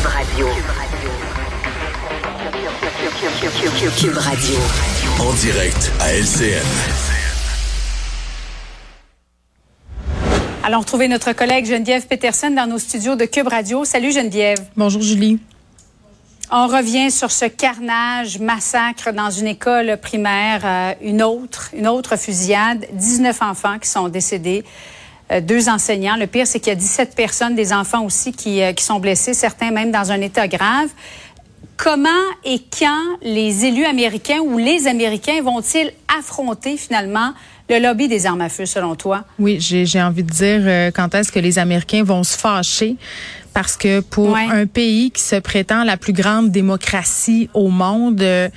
Cube Radio. Cube Radio. En direct à LCN. Allons retrouver notre collègue Geneviève Peterson dans nos studios de Cube Radio. Salut Geneviève. Bonjour Julie. On revient sur ce carnage, massacre dans une école primaire, euh, une autre, une autre fusillade, 19 enfants qui sont décédés, deux enseignants. Le pire, c'est qu'il y a 17 personnes, des enfants aussi, qui, euh, qui sont blessés, certains même dans un état grave. Comment et quand les élus américains ou les Américains vont-ils affronter finalement le lobby des armes à feu, selon toi? Oui, j'ai envie de dire quand est-ce que les Américains vont se fâcher? Parce que pour un pays qui se prétend la plus grande démocratie au monde, euh,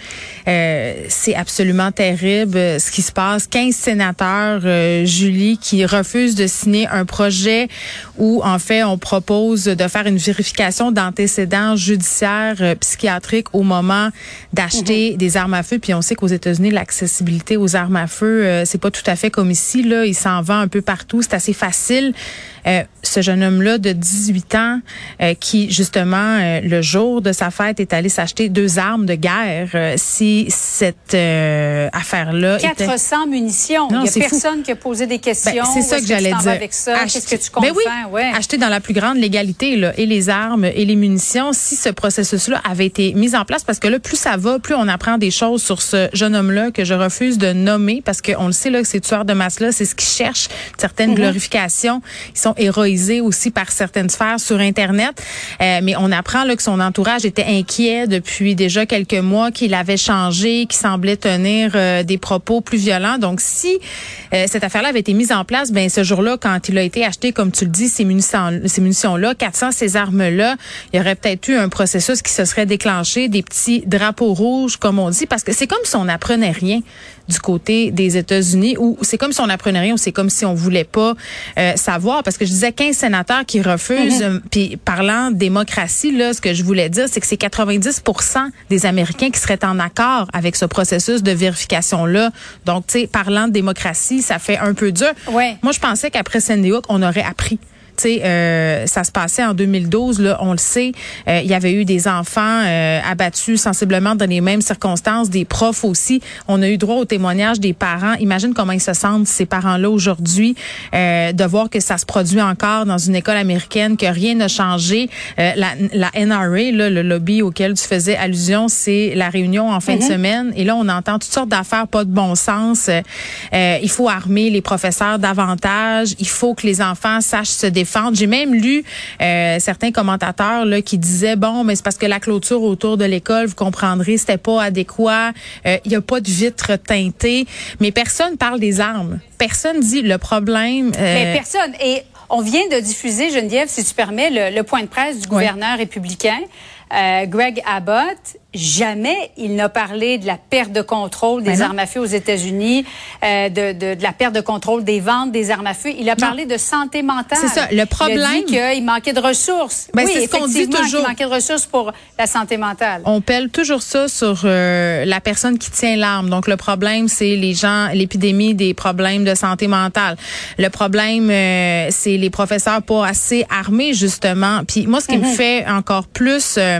c'est absolument terrible euh, ce qui se passe. 15 sénateurs, euh, Julie, qui refusent de signer un projet où, en fait, on propose de faire une vérification d'antécédents judiciaires euh, psychiatriques au moment d'acheter mhm. des armes à feu. Puis on sait qu'aux États-Unis, l'accessibilité aux armes à feu, c'est pas tout à fait comme ici. Là, il s'en vend un peu partout. C'est assez facile. Ce jeune homme-là de 18 ans euh, qui justement euh, le jour de sa fête est allé s'acheter deux armes de guerre. Euh, si cette affaire-là 400 munitions. Il y a personne qui a posé des questions. Ben, c'est ça que j'allais dire. Avec ça, qu'est-ce que tu comprends ben oui, ouais. acheter dans la plus grande légalité là, et les armes et les munitions. Si ce processus-là avait été mis en place, parce que là, plus ça va, plus on apprend des choses sur ce jeune homme-là que je refuse de nommer, parce qu'on le sait là que ces tueurs de masse-là, c'est ce qu'ils cherchent, certaines mm-hmm. glorifications. Ils sont héroïsés aussi par certaines sphères sur Internet. Euh, mais on apprend là, que son entourage était inquiet depuis déjà quelques mois, qu'il avait changé, qu'il semblait tenir euh, des propos plus violents. Donc, si euh, cette affaire-là avait été mise en place, ben ce jour-là, quand il a été acheté, comme tu le dis, ces munitions, ces munitions-là, 400 ces armes-là, il y aurait peut-être eu un processus qui se serait déclenché, des petits drapeaux rouges, comme on dit, parce que c'est comme si on n'apprenait rien du côté des États-Unis, ou c'est comme si on n'apprenait rien, ou c'est comme si on voulait pas savoir, parce que je disais 15 sénateurs qui refusent, mm-hmm. puis parlant de démocratie, là, ce que je voulais dire, c'est que c'est 90% des Américains qui seraient en accord avec ce processus de vérification-là. Donc, tu sais, parlant de démocratie, ça fait un peu dur. Ouais. Moi, je pensais qu'après Sandy Hook, on aurait appris tu sais, euh, ça se passait en 2012, là, on le sait. Euh, il y avait eu des enfants euh, abattus sensiblement dans les mêmes circonstances, des profs aussi. On a eu droit au témoignage des parents. Imagine comment ils se sentent ces parents-là aujourd'hui, de voir que ça se produit encore dans une école américaine, que rien n'a changé. la, la NRA, là, le lobby auquel tu faisais allusion, c'est la réunion en fin de mm-hmm. semaine. Et là, on entend toutes sortes d'affaires pas de bon sens. il faut armer les professeurs davantage. Il faut que les enfants sachent se défendre j'ai même lu euh, certains commentateurs là, qui disaient bon, mais c'est parce que la clôture autour de l'école, vous comprendrez, c'était pas adéquat. Euh, il y a pas de vitres teintées, mais personne parle des armes. Personne dit le problème. Euh, mais personne. Et on vient de diffuser, Geneviève, si tu permets, le, point de presse du gouverneur républicain, Greg Abbott jamais il n'a parlé de la perte de contrôle des armes à feu aux États-Unis, euh, de, de, de, la perte de contrôle des ventes des armes à feu. Il a parlé de santé mentale. C'est ça. Le problème. Il qu'il manquait de ressources. Ben, oui, c'est ce qu'on dit toujours. Il manquait de ressources pour la santé mentale. On pèle toujours ça sur euh, la personne qui tient l'arme. Donc le problème, c'est les gens, l'épidémie des problèmes de santé mentale. Le problème, euh, c'est les professeurs pas assez armés justement. Puis moi, ce qui me mhm. fait encore plus euh,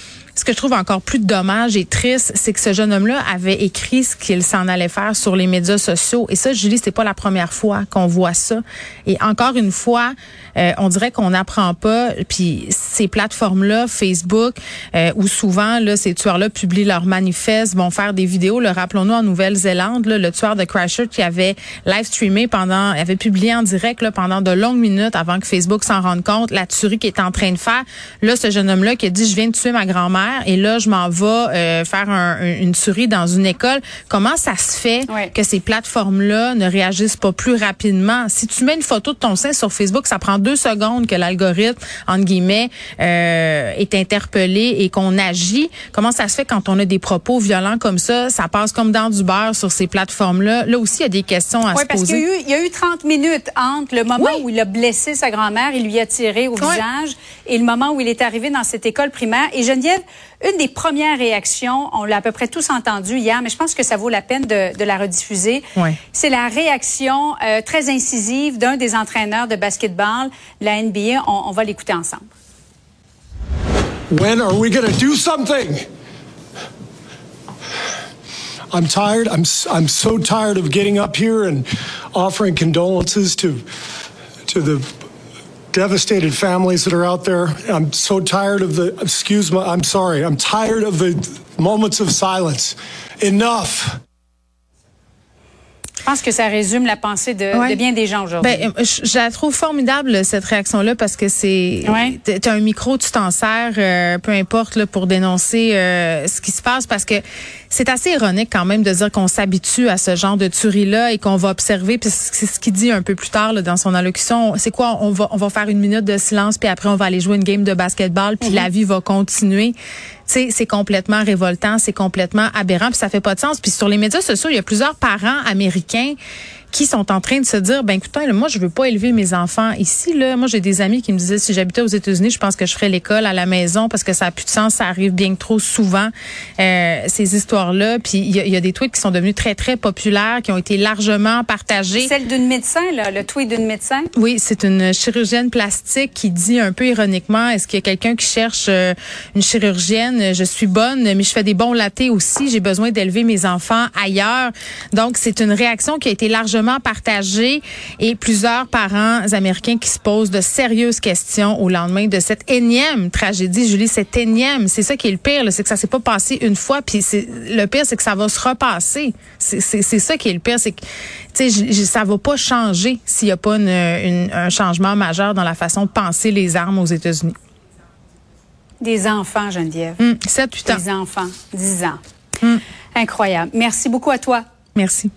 ce que je trouve encore plus dommage et triste, c'est que ce jeune homme-là avait écrit ce qu'il s'en allait faire sur les médias sociaux. Et ça, Julie, c'est pas la première fois qu'on voit ça. Et encore une fois, euh, on dirait qu'on n'apprend pas. Puis ces plateformes-là, Facebook, euh, où souvent là, ces tueurs-là publient leurs manifestes, vont faire des vidéos. Le rappelons-nous en Nouvelle-Zélande, le tueur de Christchurch qui avait live streamé pendant, avait publié en direct là, pendant de longues minutes avant que Facebook s'en rende compte la tuerie qu'il est en train de faire. Là, ce jeune homme-là qui a dit je viens de tuer ma grand-mère et là, je m'en vais euh, faire une souris dans une école. Comment ça se fait que ces plateformes-là ne réagissent pas plus rapidement? Si tu mets une photo de ton sein sur Facebook, ça prend deux secondes que l'algorithme, entre guillemets, euh, est interpellé et qu'on agit. Comment ça se fait quand on a des propos violents comme ça? Ça passe comme dans du beurre sur ces plateformes-là. Là aussi, il y a des questions à se poser. Oui, parce qu'il y, a eu 30 minutes entre le moment où il a blessé sa grand-mère, il lui a tiré au visage, et le moment où il est arrivé dans cette école primaire. Et Geneviève, une des premières réactions, on l'a à peu près tous entendu hier, mais je pense que ça vaut la peine de, la rediffuser. C'est la réaction euh, très incisive d'un des entraîneurs de basketball, la NBA. On, on va l'écouter ensemble. When are we going to do something? I'm tired. I'm I'm so tired of getting up here and offering condolences to to the devastated families that are out there. I'm so tired of the excuse me, I'm sorry. I'm tired of the moments of silence. Enough. Je pense que ça résume la pensée de, ouais. de bien des gens aujourd'hui. Ben, je, je, la trouve formidable cette réaction-là parce que c'est ouais. t'as un micro, tu t'en sers, euh, peu importe là, pour dénoncer euh, ce qui se passe parce que c'est assez ironique quand même de dire qu'on s'habitue à ce genre de tuerie-là et qu'on va observer. Puis c'est ce qu'il dit un peu plus tard là, dans son allocution. C'est quoi? On va on va faire une minute de silence puis après on va aller jouer une game de basketball puis mm -hmm. la vie va continuer c'est complètement révoltant, c'est complètement aberrant, puis ça fait pas de sens. Puis sur les médias sociaux, il y a plusieurs parents américains qui sont en train de se dire ben écoutez là, moi je veux pas élever mes enfants ici là. Moi j'ai des amis qui me disaient si j'habitais aux États-Unis je pense que je ferais l'école à la maison parce que ça a plus de sens ça arrive bien trop souvent euh, ces histoires là puis il y, y, a des tweets qui sont devenus très très populaires qui ont été largement partagés. Celle d'une médecin là le tweet d'une médecin? Oui c'est une chirurgienne plastique qui dit un peu ironiquement est-ce qu'il y a quelqu'un qui cherche euh, une chirurgienne? Je suis bonne mais je fais des bons latés aussi. J'ai besoin d'élever mes enfants ailleurs. Donc c'est une réaction qui a été largement partagé et plusieurs parents américains qui se posent de sérieuses questions au lendemain de cette énième tragédie. Julie, cette énième, c'est ça qui est le pire, c'est que ça s'est pas passé une fois, puis le pire, c'est que ça va se repasser. C'est ça qui est le pire, c'est que ça va pas changer s'il y a pas une, une, un changement majeur dans la façon de penser les armes aux États-Unis. Des enfants, Geneviève. Mmh, 7, 8 ans. Des enfants, 10 ans. Mmh. Incroyable. Merci beaucoup à toi. Merci.